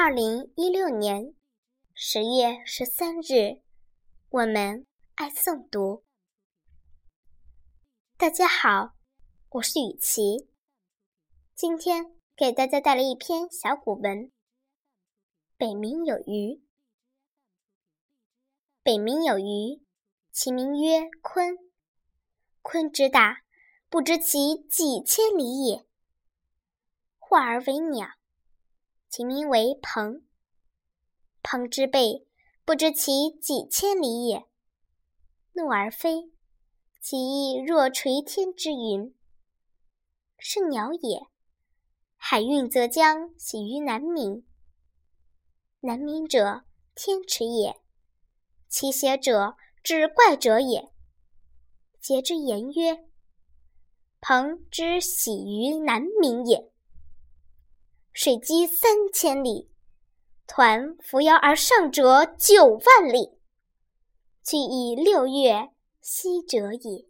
二零一六年十月十三日，我们爱诵读。大家好，我是雨琪，今天给大家带来一篇小古文。北冥有鱼，北冥有鱼，其名曰鲲。鲲之大，不知其几千里也。化而为鸟。其名为鹏。鹏之背，不知其几千里也。怒而飞，其翼若垂天之云。是鸟也。海运则将，徙于南冥。南冥者，天池也。其邪者，志怪者也。桀之言曰：“鹏之徙于南冥也。”水击三千里，抟扶摇而上者九万里，去以六月，息者也。